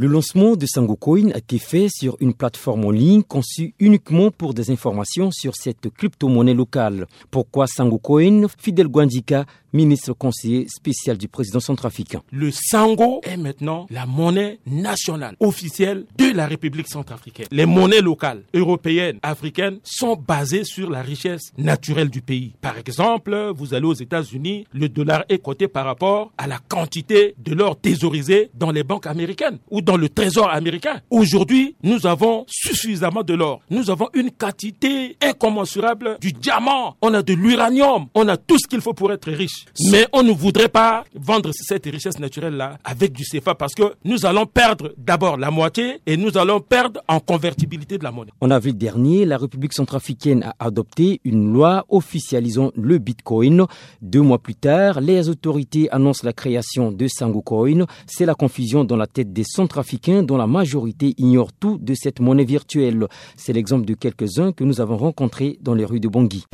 Le lancement de SangoCoin a été fait sur une plateforme en ligne conçue uniquement pour des informations sur cette crypto-monnaie locale. Pourquoi SangoCoin Fidel Guandika, ministre conseiller spécial du président centrafricain. Le Sango est maintenant la monnaie nationale officielle de la République centrafricaine. Les monnaies locales, européennes, africaines sont basées sur la richesse naturelle du pays. Par exemple, vous allez aux États-Unis, le dollar est coté par rapport à la quantité de l'or thésaurisé dans les banques américaines dans le trésor américain. Aujourd'hui, nous avons suffisamment de l'or. Nous avons une quantité incommensurable du diamant. On a de l'uranium. On a tout ce qu'il faut pour être riche. Mais on ne voudrait pas vendre cette richesse naturelle-là avec du CFA parce que nous allons perdre d'abord la moitié et nous allons perdre en convertibilité de la monnaie. En avril dernier, la République centrafricaine a adopté une loi officialisant le Bitcoin. Deux mois plus tard, les autorités annoncent la création de Sangocoin. C'est la confusion dans la tête des centrafricains africains dont la majorité ignore tout de cette monnaie virtuelle. C'est l'exemple de quelques-uns que nous avons rencontrés dans les rues de Bangui.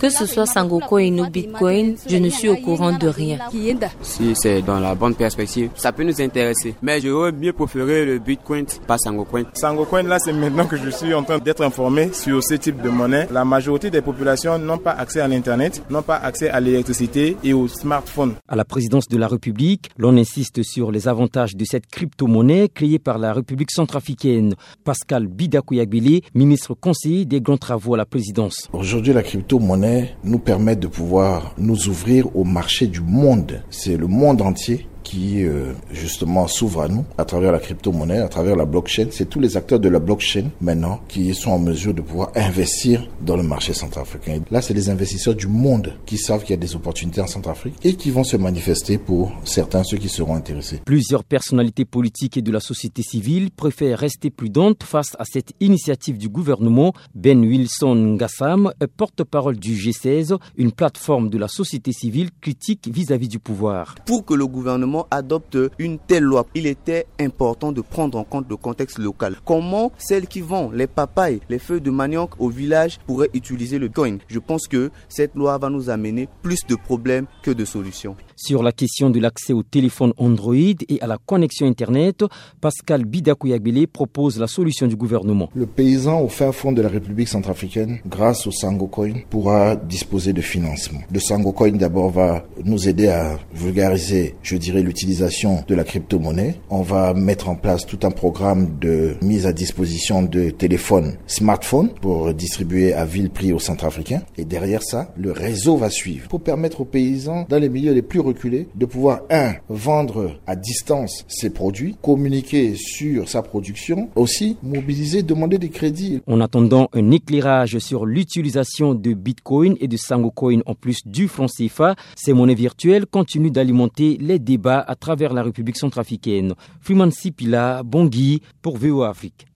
Que ce soit Sangocoin ou Bitcoin, je ne suis au courant de rien. Si c'est dans la bonne perspective, ça peut nous intéresser. Mais j'aurais mieux préféré le Bitcoin, pas Sangocoin. Sangocoin, là, c'est maintenant que je suis en train d'être informé sur ce type de monnaie. La majorité des populations n'ont pas accès à l'Internet, n'ont pas accès à l'électricité et au smartphone. À la présidence de la République, l'on insiste sur les avantages de cette crypto-monnaie créée par la République centrafricaine. Pascal Bidakouyabili, ministre conseiller des grands travaux à la présidence. Aujourd'hui, la crypto-monnaie nous permet de pouvoir nous ouvrir au marché du monde. C'est le monde entier qui euh, justement s'ouvre à nous à travers la crypto-monnaie, à travers la blockchain. C'est tous les acteurs de la blockchain maintenant qui sont en mesure de pouvoir investir dans le marché centrafricain. Là, c'est les investisseurs du monde qui savent qu'il y a des opportunités en Centrafrique et qui vont se manifester pour certains, ceux qui seront intéressés. Plusieurs personnalités politiques et de la société civile préfèrent rester prudentes face à cette initiative du gouvernement. Ben Wilson Ngassam, porte-parole du G16, une plateforme de la société civile critique vis-à-vis -vis du pouvoir. Pour que le gouvernement adopte une telle loi, il était important de prendre en compte le contexte local. Comment celles qui vendent les papayes, les feuilles de manioc au village pourraient utiliser le coin Je pense que cette loi va nous amener plus de problèmes que de solutions. Sur la question de l'accès au téléphone Android et à la connexion Internet, Pascal Bidakouyabele propose la solution du gouvernement. Le paysan au fin fond de la République centrafricaine, grâce au Sangocoin, pourra disposer de financement. Le Sangocoin d'abord va nous aider à vulgariser, je dirais, l'utilisation de la crypto-monnaie. On va mettre en place tout un programme de mise à disposition de téléphones smartphones pour distribuer à vil prix aux Centrafricains. Et derrière ça, le réseau va suivre pour permettre aux paysans dans les milieux les plus reculés de pouvoir, un, vendre à distance ses produits, communiquer sur sa production, aussi mobiliser, demander des crédits. En attendant un éclairage sur l'utilisation de Bitcoin et de Sangocoin en plus du franc CFA, ces monnaies virtuelles continuent d'alimenter les débats à travers la République centrafricaine. Freeman Sipila, Bongui, pour VO Afrique.